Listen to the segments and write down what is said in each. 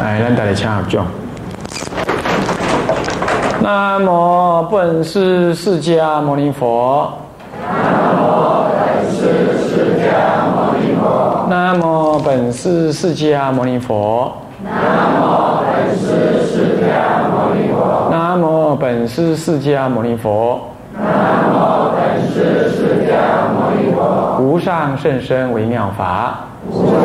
来，咱大家请合掌。南无本师释迦牟尼佛。南无本师释迦牟尼佛。南无本师释迦牟尼佛。南无本师释迦牟尼佛。南无本师释迦牟尼佛。南无本师释迦牟尼佛。无上甚深微妙法。无上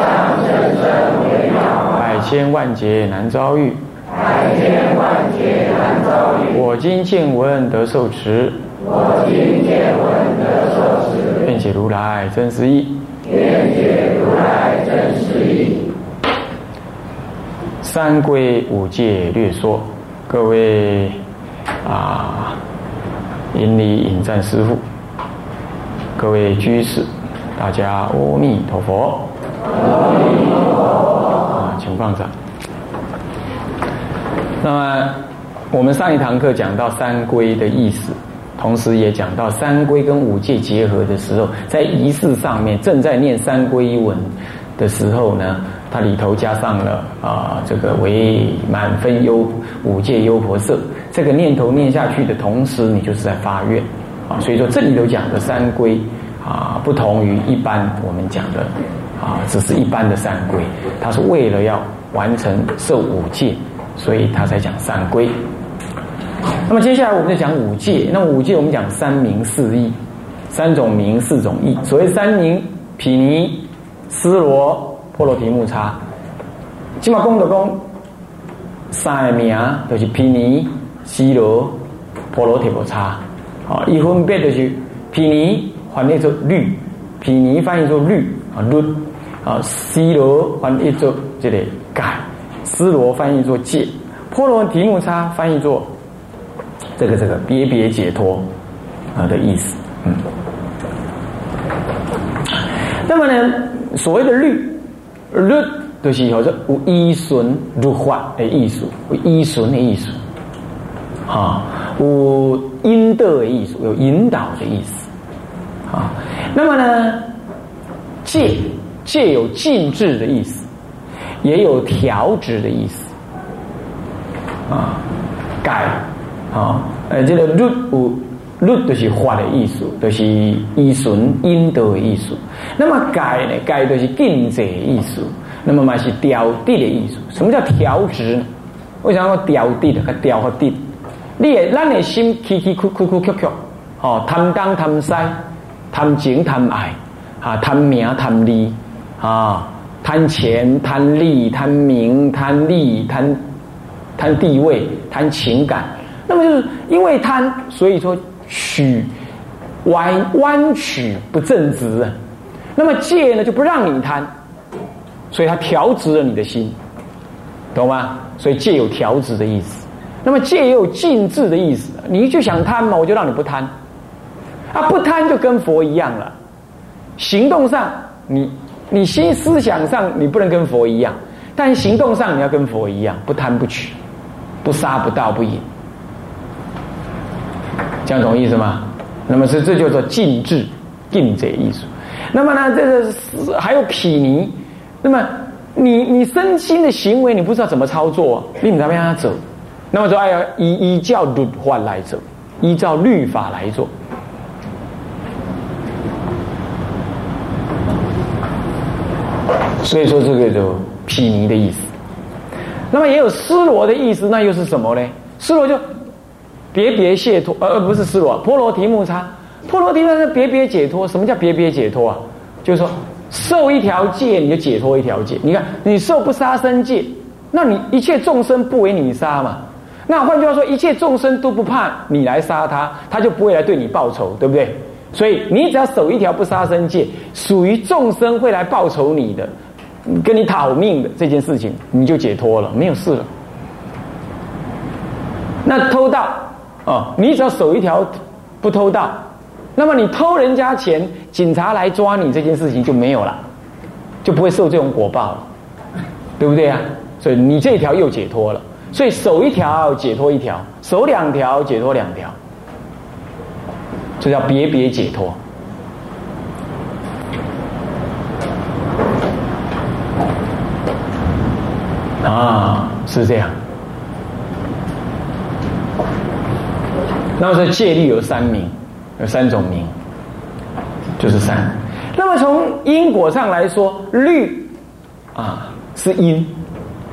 甚深微妙法。百千万劫难遭遇。百千万劫难遭遇。我今见闻得受持。我今见闻得受持。愿解如来真实义。愿解如来真实义。三归五戒略说，各位啊，引礼引战师父，各位居士，大家阿弥陀佛。阿弥陀佛。请放掌。那么，我们上一堂课讲到三归的意思，同时也讲到三归跟五戒结合的时候，在仪式上面正在念三归文的时候呢，它里头加上了啊这个为满分优五戒优婆色，这个念头念下去的同时，你就是在发愿啊。所以说这里头讲的三归啊，不同于一般我们讲的啊，只是一般的三归，它是为了要完成受五戒。所以他才讲三归。那么接下来我们就讲五戒。那五戒我们讲三明四义，三种明四种义。所谓三明，毗尼、斯罗、波罗提木叉。起码功德功三个名就是毗尼、斯罗、波罗提木叉。啊，一分别就是毗尼翻译作律，毗尼翻译作律啊律啊，斯罗翻译作这里改。斯罗翻译作戒，波罗提木叉翻译作这个这个别别解脱啊的意思。嗯，那么呢，所谓的律律就是叫做有依顺律法的艺术，有依顺的艺术，啊，有引导的艺术，有引导的意思。啊，那么呢，戒戒有禁制的意思。也有调直的意思，啊，改，啊，呃，这个律有律就是法的意思，就是依顺引导的意思。那么改呢？改就是禁止的艺术。那么嘛是调地的艺术。什么叫调直呢？为什么调地的？调和地，你的咱的心起起哭哭哭哭哭，哦，贪当贪西，贪情贪爱，啊，贪名贪利，啊。贪钱、贪利、贪名、贪利、贪贪地位、贪情感，那么就是因为贪，所以说曲弯弯曲不正直啊。那么戒呢，就不让你贪，所以它调直了你的心，懂吗？所以戒有调直的意思。那么戒也有禁制的意思，你就想贪嘛，我就让你不贪。啊，不贪就跟佛一样了，行动上你。你心思想上你不能跟佛一样，但行动上你要跟佛一样，不贪不取，不杀不盗不淫，这样懂意思吗？那么是这叫做禁制禁者艺术。那么呢，这个还有毗尼，那么你你身心的行为你不知道怎么操作，你怎么样走？那么说哎呀，依依教律法来走，依照律法来做。所以说这个就毗尼的意思，那么也有斯罗的意思，那又是什么呢？斯罗就别别解脱，呃，不是斯罗，波罗提木叉，波罗提木是别别解脱。什么叫别别解脱啊？就是说受一条戒，你就解脱一条戒。你看你受不杀生戒，那你一切众生不为你杀嘛？那换句话说，一切众生都不怕你来杀他，他就不会来对你报仇，对不对？所以你只要守一条不杀生戒，属于众生会来报仇你的。跟你讨命的这件事情，你就解脱了，没有事了。那偷盗哦，你只要守一条不偷盗，那么你偷人家钱，警察来抓你这件事情就没有了，就不会受这种果报了，对不对啊？所以你这条又解脱了。所以守一条解脱一条，守两条解脱两条，这叫别别解脱。啊，是这样。那么说戒律有三名，有三种名，就是三。那么从因果上来说，律啊是因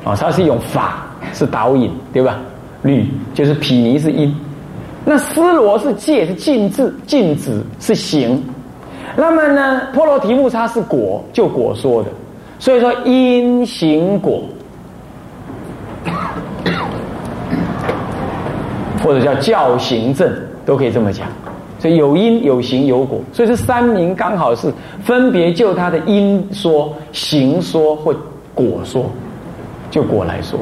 啊，它是一种法，是导引，对吧？律就是毗尼是因，那斯罗是戒，是禁止，禁止是行。那么呢，波罗提木叉是果，就果说的。所以说因行果，或者叫教行正，都可以这么讲。所以有因有行有果，所以这三名刚好是分别就他的因说、行说或果说，就果来说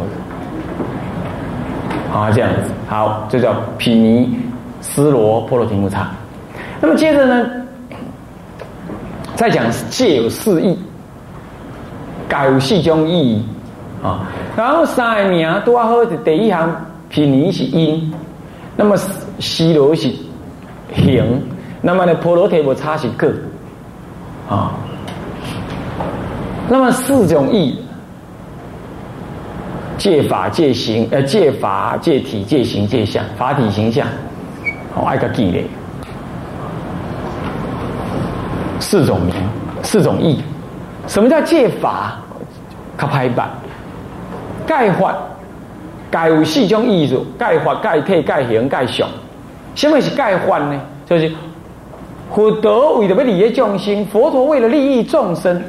的。啊，这样子好，这叫毗尼斯罗波罗提木叉。那么接着呢，再讲戒有四义。改有四种意义啊，然后三个名都要好，第一行毗尼是因，那么西罗是行，那么呢婆罗提摩叉是个啊，那么四种意，戒法戒行呃戒法戒体戒行戒相法体形象，哦爱个记嘞，四种名四种意。什么叫戒法？他排版，戒法，戒有四种意思：盖法、盖体、盖行、盖相。什么是盖法呢？就是佛陀为了利益众生，佛陀为了利益众生，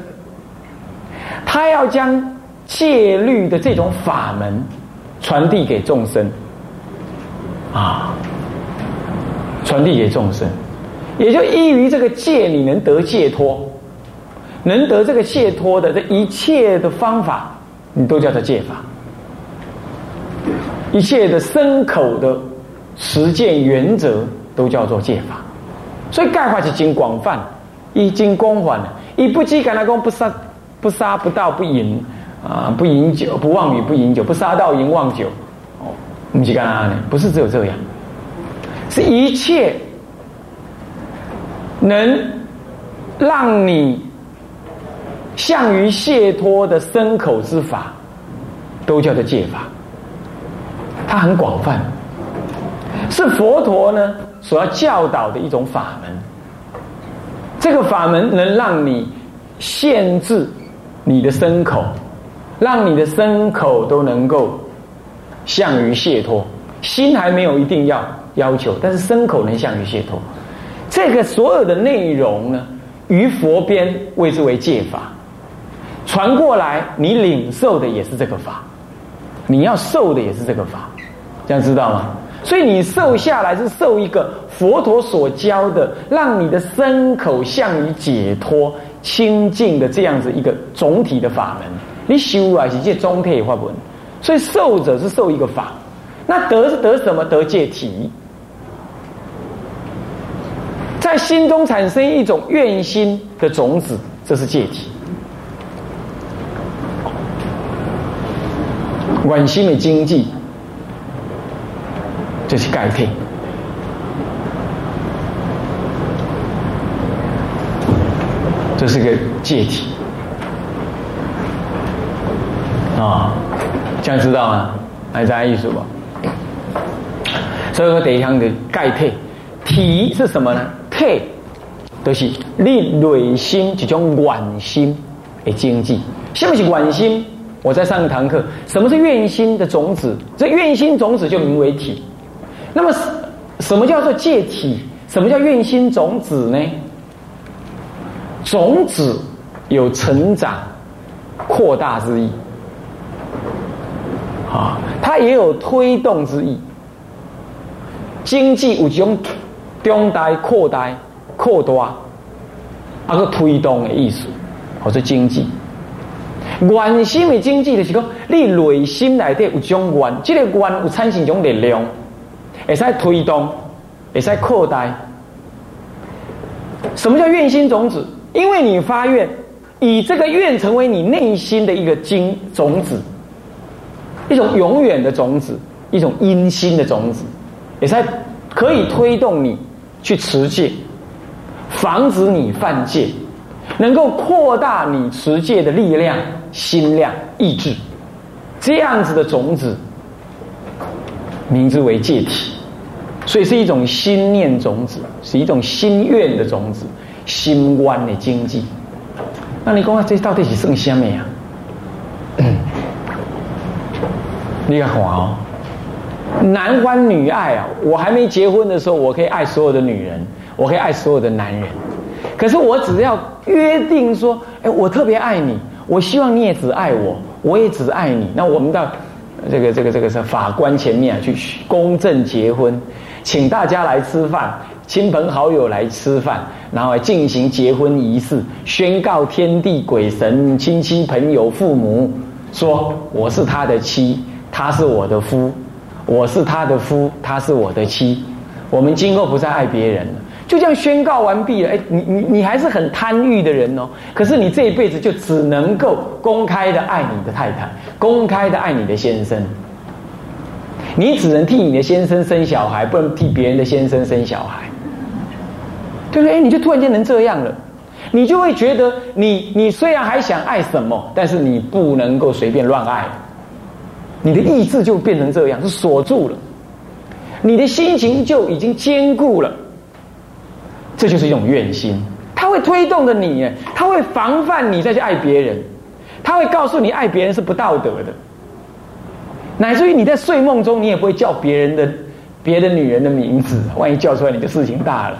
他要将戒律的这种法门传递给众生，啊，传递给众生，也就依于这个戒，你能得解脱。能得这个解脱的这一切的方法，你都叫做戒法。一切的牲口的实践原则都叫做戒法。所以概括是经广泛，已经广泛了。以不饥敢来讲，不杀不杀不盗不淫啊，不饮酒不妄语不饮酒不杀盗淫妄酒哦，不是干啥呢？不是只有这样，是一切能让你。向于解脱的牲口之法，都叫做戒法。它很广泛，是佛陀呢所要教导的一种法门。这个法门能让你限制你的身口，让你的身口都能够向于解脱。心还没有一定要要求，但是身口能向于解脱。这个所有的内容呢，于佛边谓之为戒法。传过来，你领受的也是这个法，你要受的也是这个法，这样知道吗？所以你受下来是受一个佛陀所教的，让你的身口向于解脱清净的这样子一个总体的法门。你修啊，是借中体法门，所以受者是受一个法，那得是得什么？得借体，在心中产生一种愿心的种子，这是借体。关心的经济，这是改变，这是个借体啊，这样知道吗？还在艺术吧？所以说，第一项的钙体，体是什么呢？体就是你内心一种愿心的经济，什么是愿心？我在上一堂课，什么是愿心的种子？这愿心种子就名为体。那么，什么叫做借体？什么叫愿心种子呢？种子有成长、扩大之意，啊，它也有推动之意。经济有种中大、扩大、扩大，啊个推动的意思，或者经济。愿心的经济就是讲，你内心内底有种愿，这个愿有产生一种力量，会使推动，会使扩大。什么叫愿心种子？因为你发愿，以这个愿成为你内心的一个经种子，一种永远的种子，一种阴心的种子，也才可以推动你去持戒，防止你犯戒，能够扩大你持戒的力量。心量、意志，这样子的种子，名字为戒体，所以是一种心念种子，是一种心愿的种子，心观的经济。那你讲啊，这到底是剩什么呀？你看哦，男欢女爱啊！我还没结婚的时候，我可以爱所有的女人，我可以爱所有的男人。可是我只要约定说，哎，我特别爱你，我希望你也只爱我，我也只爱你。那我们到这个这个这个是法官前面啊，去公证结婚，请大家来吃饭，亲朋好友来吃饭，然后进行结婚仪式，宣告天地鬼神、亲戚朋友、父母，说我是他的妻。他是我的夫，我是他的夫，他是我的妻。我们今后不再爱别人了，就这样宣告完毕了。哎，你你你还是很贪欲的人哦。可是你这一辈子就只能够公开的爱你的太太，公开的爱你的先生。你只能替你的先生生小孩，不能替别人的先生生小孩，对不对？哎，你就突然间能这样了，你就会觉得你你虽然还想爱什么，但是你不能够随便乱爱。你的意志就变成这样，是锁住了；你的心情就已经坚固了。这就是一种怨心，它会推动着你，它会防范你再去爱别人，它会告诉你爱别人是不道德的，乃至于你在睡梦中，你也不会叫别人的别的女人的名字，万一叫出来，你的事情大了，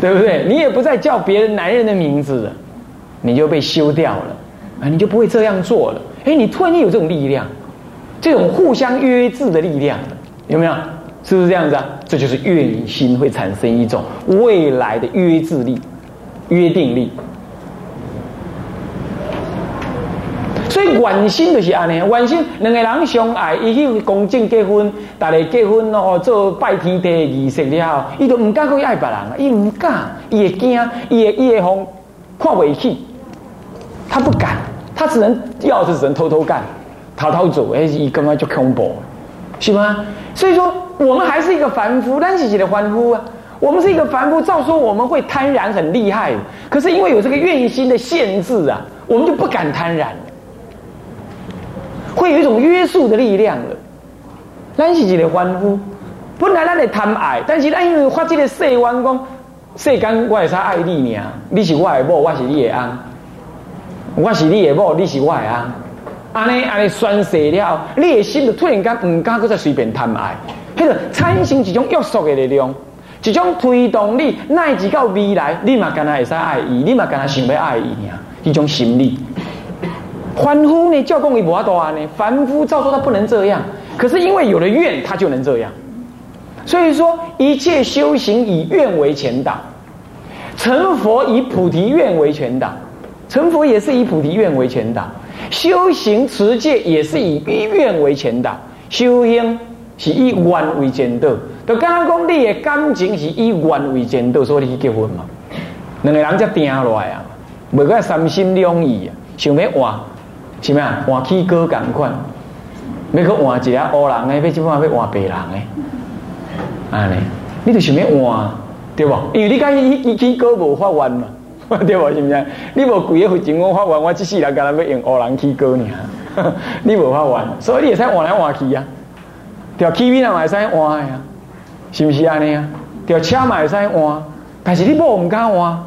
对不对？你也不再叫别人男人的名字了，你就被休掉了啊！你就不会这样做了。哎，你突然间有这种力量。这种互相约制的力量，有没有？是不是这样子啊？这就是愿心会产生一种未来的约制力、约定力。所以愿心就是安尼，愿心两个人相爱，伊去公证结婚，大家结婚哦，做拜天地仪式了，伊都唔敢去爱别人，伊唔敢，伊会惊，伊会伊会红看不起，他不敢，他只能要是只能偷偷干。偷偷做，哎，一根本就恐怖，是吗？所以说，我们还是一个凡夫，但是起的凡夫啊，我们是一个凡夫。照说我们会贪婪很厉害，可是因为有这个愿心的限制啊，我们就不敢贪婪，会有一种约束的力量了。咱是一个凡夫，本来咱会贪爱，但是咱因为发这个世弯讲，世间我会使爱你呢，你是我的某，我是你的翁，我是你的某，你是我的翁。安尼安尼宣誓了，你的心就突然间唔敢搁再随便贪爱，迄个产生一种约束的力量，一种推动你乃至到未来，你嘛干那会使爱伊，你嘛干那想要爱伊呢？一种心理。凡夫呢，教讲伊无法多安呢，凡夫照说他不能这样，可是因为有了愿，他就能这样。所以说，一切修行以愿为前导，成佛以菩提愿为前导，成佛也是以菩提愿为前导。修行持戒也是以愿为前导，修行是以愿为前导。就刚刚讲你的感情是以愿为前导，所以你去结婚嘛。两个人才定落来啊，每个三心两意啊，想要换，是咩啊？换起歌共款，要去换一个乌人诶，要即摆要换白人诶，安尼，你就想要换，对不？因为你讲伊伊起歌无法换嘛。对无是毋是？你无贵个佛经，我发完，我即世人干那要用乌人起歌呢？你无法完，所以你会使换来换去啊。条 K V 人会使换呀，是毋是安尼啊？条车嘛会使换，但是你无毋敢换，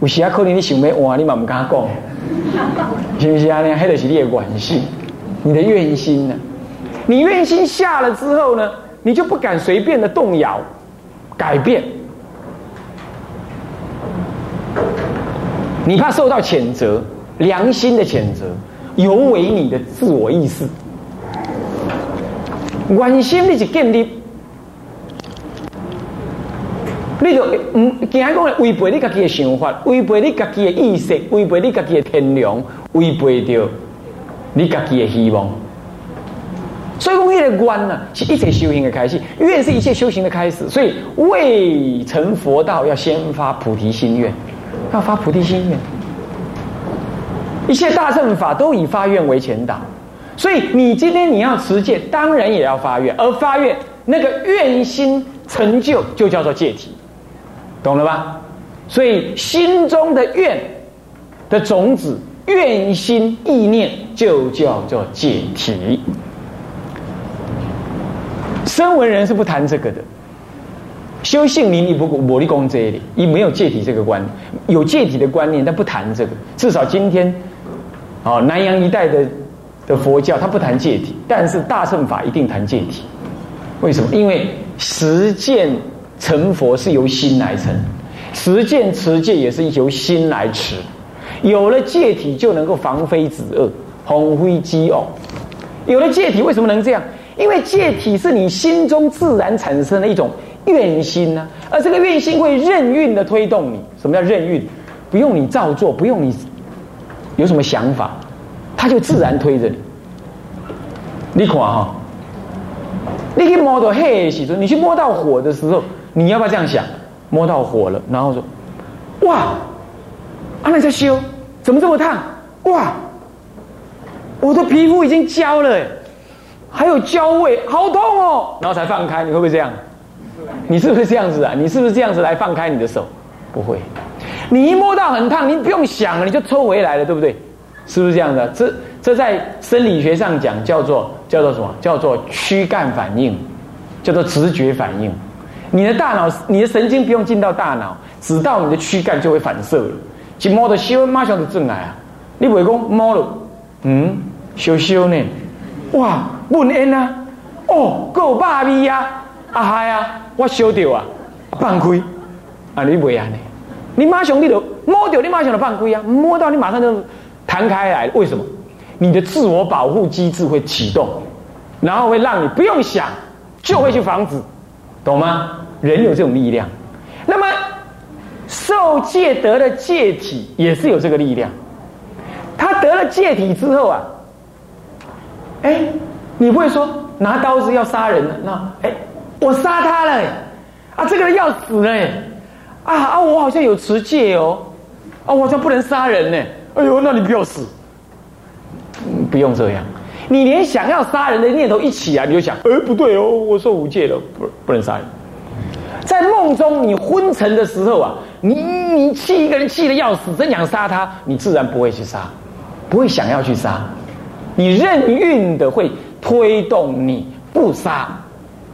有时啊可能你想要换，你嘛毋敢讲，是不是安尼？迄就是你的愿心，你的愿心呢？你愿心下了之后呢，你就不敢随便的动摇、改变。你怕受到谴责，良心的谴责，尤为你的自我意识。原心你是建立，你就唔，惊讲违背你家己的想法，违背你家己的意识，违背你家己的天良，违背掉你家己的希望。所以讲，一个观呢，是一切修行的开始，愿是一切修行的开始。所以未成佛道，要先发菩提心愿。要发菩提心愿，一切大乘法都以发愿为前导，所以你今天你要持戒，当然也要发愿，而发愿那个愿心成就，就叫做戒体，懂了吧？所以心中的愿的种子，愿心意念，就叫做解体。声闻人是不谈这个的，修性灵你不我力功这里，你没有戒体这个观念，有戒体的观念，但不谈这个。至少今天，哦，南洋一带的的佛教，他不谈戒体，但是大乘法一定谈戒体。为什么？因为实践成佛是由心来成，持戒持戒也是由心来持。有了戒体，就能够防非止恶，红灰饥哦。有了戒体，为什么能这样？因为戒体是你心中自然产生的一种愿心呢，而这个愿心会任运的推动你。什么叫任运？不用你照做，不用你有什么想法，它就自然推着你。你看哈，你去摸到黑的时候，你去摸到火的时候，你要不要这样想？摸到火了，然后说：“哇，阿那在修，怎么这么烫？哇，我的皮肤已经焦了。”还有焦味，好痛哦！然后才放开，你会不会这样？你是不是这样子啊？你是不是这样子来放开你的手？不会，你一摸到很烫，你不用想了，你就抽回来了，对不对？是不是这样的？这这在生理学上讲叫做叫做什么？叫做躯干反应，叫做直觉反应。你的大脑，你的神经不用进到大脑，只到你的躯干就会反射了。去摸的修，马上就进来啊！你不会讲摸了，嗯，羞羞呢？哇！问恩啊，哦，够霸味啊，啊嗨啊，我烧掉啊，放开，啊你袂安尼，你马上你就摸掉，你马上就放开啊，摸到你马上就弹开来，为什么？你的自我保护机制会启动，然后会让你不用想，就会去防止，懂吗？人有这种力量，那么受戒得的戒体也是有这个力量，他得了戒体之后啊，哎。你不会说拿刀子要杀人了？那哎，我杀他了，啊，这个人要死了，啊啊，我好像有持戒哦，啊，我好像不能杀人呢。哎呦，那你不要死，不用这样。你连想要杀人的念头一起啊，你就想，哎，不对哦，我受五戒了，不不能杀人。在梦中你昏沉的时候啊，你你气一个人气的要死，真想杀他，你自然不会去杀，不会想要去杀，你任运的会。推动你不杀，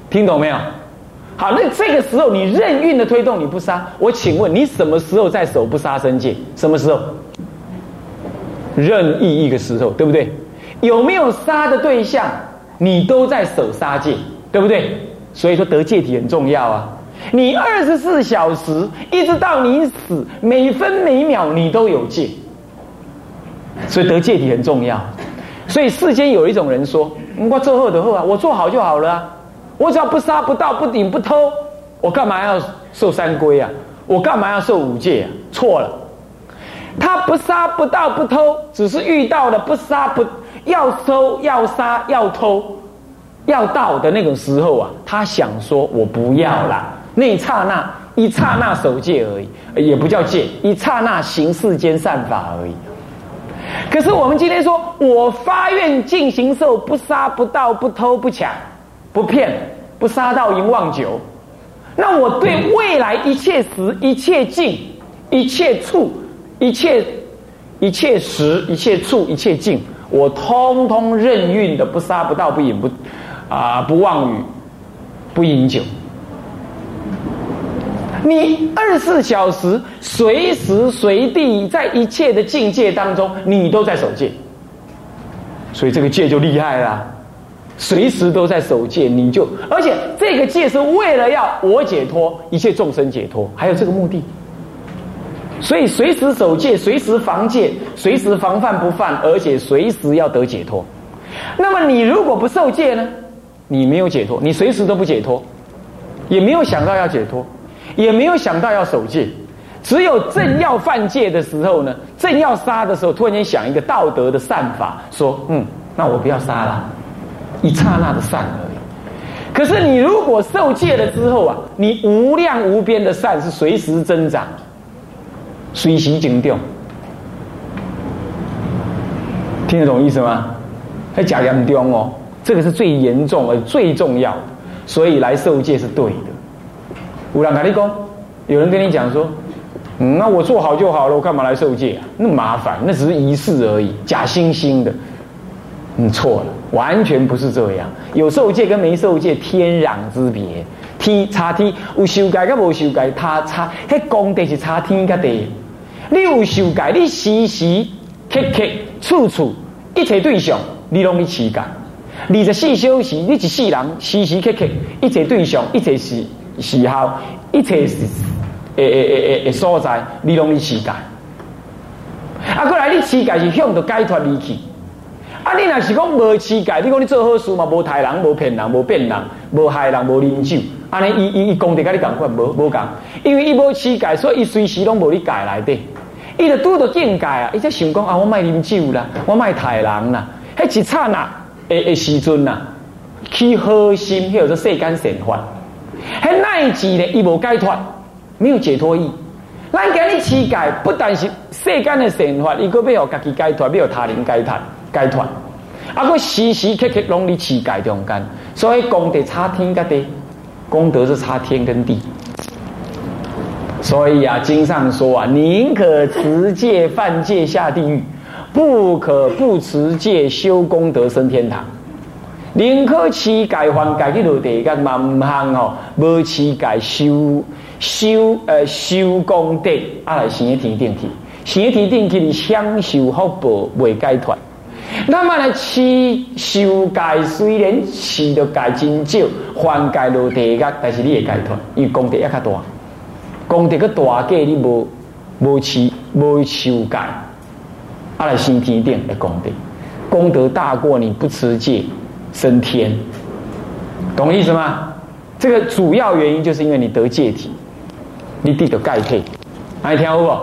听懂没有？好，那这个时候你任运的推动你不杀，我请问你什么时候在守不杀生戒？什么时候？任意一个时候，对不对？有没有杀的对象，你都在守杀戒，对不对？所以说得戒体很重要啊！你二十四小时一直到你死，每分每秒你都有戒，所以得戒体很重要。所以世间有一种人说。我做恶的恶啊，我做好就好了啊！我只要不杀不盗不顶不偷，我干嘛要受三规啊？我干嘛要受五戒啊？错了，他不杀不盗不偷，只是遇到了不杀不要收要杀要偷要盗的那种时候啊，他想说我不要啦，那一刹那一刹那守戒而已，也不叫戒，一刹那行世间善法而已。可是我们今天说，我发愿进行受，不杀不盗不偷不抢，不骗不杀盗淫妄酒。那我对未来一切时一切境一切处一切一切时一切处一切境，我通通任运的不杀不盗不饮不啊不妄语不饮酒。你二十四小时随时随地在一切的境界当中，你都在守戒，所以这个戒就厉害了。随时都在守戒，你就而且这个戒是为了要我解脱，一切众生解脱，还有这个目的。所以随时守戒，随时防戒，随时防范不犯，而且随时要得解脱。那么你如果不受戒呢？你没有解脱，你随时都不解脱，也没有想到要解脱。也没有想到要守戒，只有正要犯戒的时候呢，正要杀的时候，突然间想一个道德的善法，说：“嗯，那我不要杀了，一刹那的善而已。”可是你如果受戒了之后啊，你无量无边的善是随时增长，随时精掉，听得懂意思吗？还假严重哦，这个是最严重而最重要的，所以来受戒是对的。有人跟你讲，有人跟你讲说，嗯，那我做好就好了，我干嘛来受戒啊？那麻烦，那只是仪式而已，假惺惺的。你错了，完全不是这样。有受戒跟没受戒天壤之别，天差天，有修改跟无修改，他差，迄功德是差天甲地。你有受戒，你时时刻刻处处一切对象，你拢去持戒。二十四小时，你一世人时时刻刻一切对象，一切时时候，一切是诶诶诶诶诶所在，你拢去持戒。啊，过来你持戒是向着解脱离去。啊，你若是讲无持戒，你讲你做好事嘛，无害人，无骗人，无骗人，无害人，无啉酒，安尼伊伊伊功德甲你共款，无无共，因为伊无持戒，所以伊随时拢无你戒内底。伊就拄到境界啊！伊才想讲啊，我卖啉酒啦，我卖杀人啦，迄一刹那诶诶时阵呐，去核心，迄叫做世间神法。迄奈志咧，伊无解脱，没有解脱意。咱今日世界，不但是世间的神法，伊个要互家己解脱，要互他人解脱，解脱。啊，佮时时刻刻拢伫世界中间，所以功德差天甲地，功德是差天跟地。所以啊，经上说啊，宁可持戒犯戒下地狱，不可不持戒修功德升天堂。宁可持戒犯戒去落地狱，嘛唔行哦，无持戒修修呃修功德，啊来升天顶去，升天顶去你享受福报未解脱。那么呢，持修戒虽然持的戒真少，犯戒落地狱，但是你会解脱，因为功德也较大。功德个大计，你无无持无修戒，阿来升天顶的功德，功德大过你不持戒升天，懂意思吗？这个主要原因就是因为你得戒体，你得的钙配，还听不？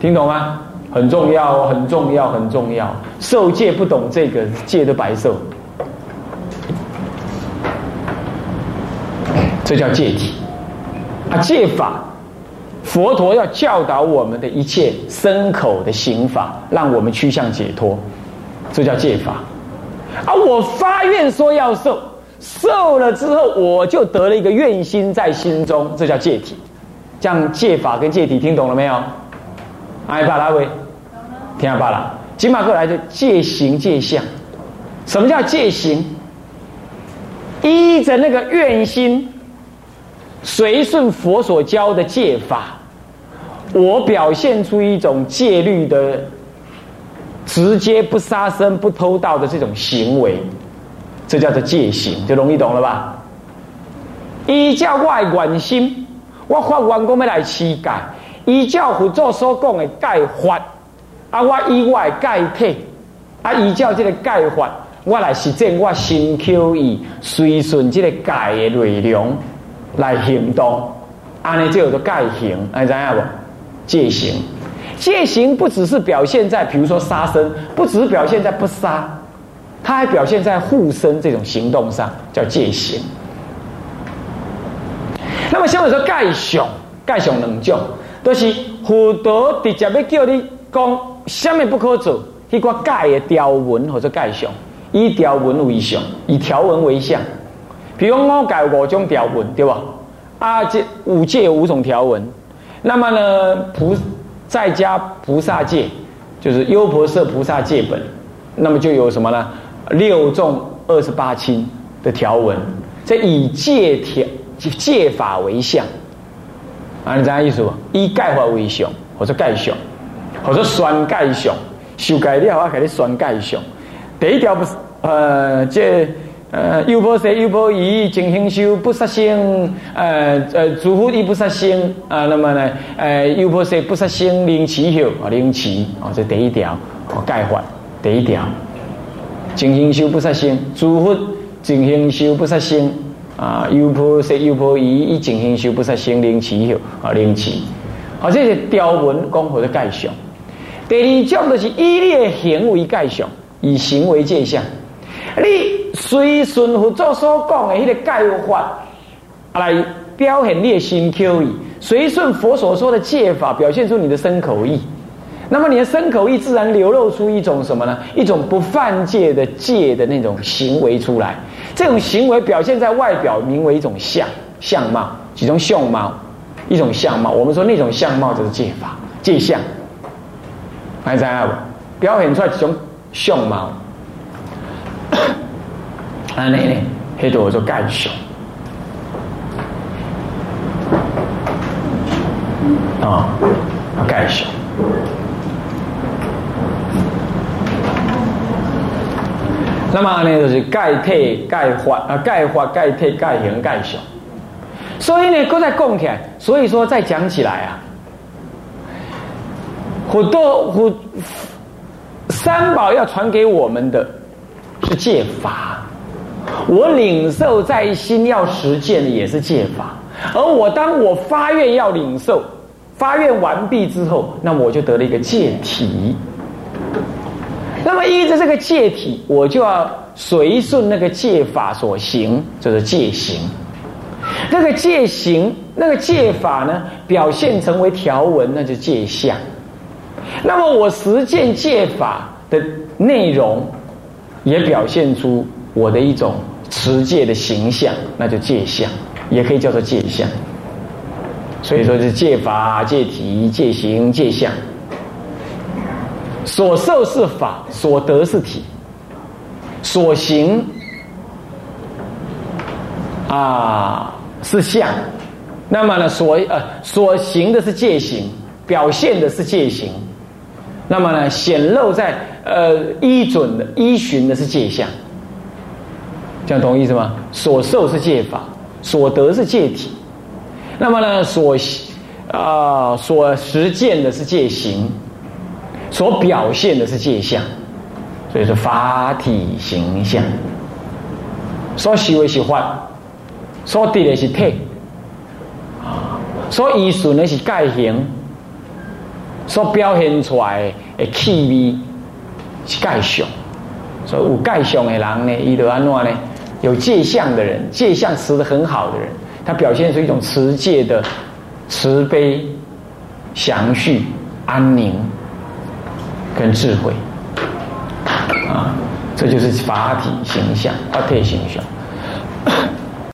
听懂吗？很重要，很重要，很重要。受戒不懂这个戒都白受，这叫戒体啊，戒法。佛陀要教导我们的一切身口的刑法，让我们趋向解脱，这叫戒法。而我发愿说要受，受了之后我就得了一个愿心在心中，这叫戒体。这样戒法跟戒体听懂了没有？哎，巴拉维，听下巴拉。金马哥来的戒行戒相，什么叫戒行？依着那个愿心，随顺佛所教的戒法。我表现出一种戒律的直接不杀生、不偷盗的这种行为，这叫做戒行，就容易懂了吧？依教我的愿心，我发愿讲要来持戒；依教佛祖所讲的戒法，啊，我以我的戒体，啊，依照这个戒法，我来实践我心口意，随顺这个戒的内容来行动，安尼就叫做戒行，你知影不？戒行，戒行不只是表现在，比如说杀生，不只是表现在不杀，它还表现在护身这种行动上，叫戒行。那么相对说，戒相，戒相两种，都是佛陀直接要叫你讲，什么不可做，一个戒的条文或者戒相，以条文为相，以条文为相。比如我改五种条文，对吧？啊，这五戒有五种条文。那么呢，菩再加菩萨戒，就是优婆塞菩萨戒本，那么就有什么呢？六众二十八亲的条文，这以戒条戒法为相，啊，你知影意思不？以戒法为相，或者盖相，或者宣戒相，修改了我给你宣戒相。第一条不是呃这。呃，优婆塞、优婆夷、净行修、不杀生，呃呃，诸佛亦不杀生啊。那么呢，呃，优婆塞不杀生，灵奇修啊，灵奇啊，这第一条哦，盖法第一条。净行修不杀生，诸佛净行修不杀生啊，优婆塞、优婆夷、净行修不杀生，灵奇修啊，灵奇。啊，这是条文讲或者盖相。第二种就是以你的行为盖相，以行为界相。你随顺佛祖所讲的迄个戒法来表现你的心口意，随顺佛所说的戒法，表现出你的身口意。那么你的身口意自然流露出一种什么呢？一种不犯戒的戒的那种行为出来。这种行为表现在外表，名为一种相相貌，几种相貌。一种相貌。我们说那种相貌就是戒法、戒相，还知道不？表现出来一种相貌，安尼呢，迄度做介绍。啊，介绍。那么呢，就是盖体、盖法啊，盖法、盖体、盖形、盖相。所以呢，搁再讲起来，所以说再讲起来啊，佛多佛三宝要传给我们的是戒法，我领受在心要实践的也是戒法，而我当我发愿要领受，发愿完毕之后，那么我就得了一个戒体。那么依着这个戒体，我就要随顺那个戒法所行，就是戒行。那个戒行，那个戒法呢，表现成为条文，那就戒相。那么我实践戒法的内容，也表现出我的一种持戒的形象，那就戒相，也可以叫做戒相。所以说是戒法、戒体、戒行、戒相。所受是法，所得是体，所行啊是相。那么呢，所呃所行的是戒行，表现的是戒行。那么呢，显露在呃依准的依循的是戒相。这样懂意思吗？所受是戒法，所得是戒体。那么呢，所啊所实践的是戒行。所表现的是界相，所以说法体形象。所修的是法，所得的是体，啊，所依顺的是盖形，所表现出来的气味是盖相。所以有盖相的人呢，伊就安怎呢？有界相的人，界相持得很好的人，他表现出一种持戒的慈悲、祥绪、安宁。跟智慧，啊，这就是法体形象，法体形象。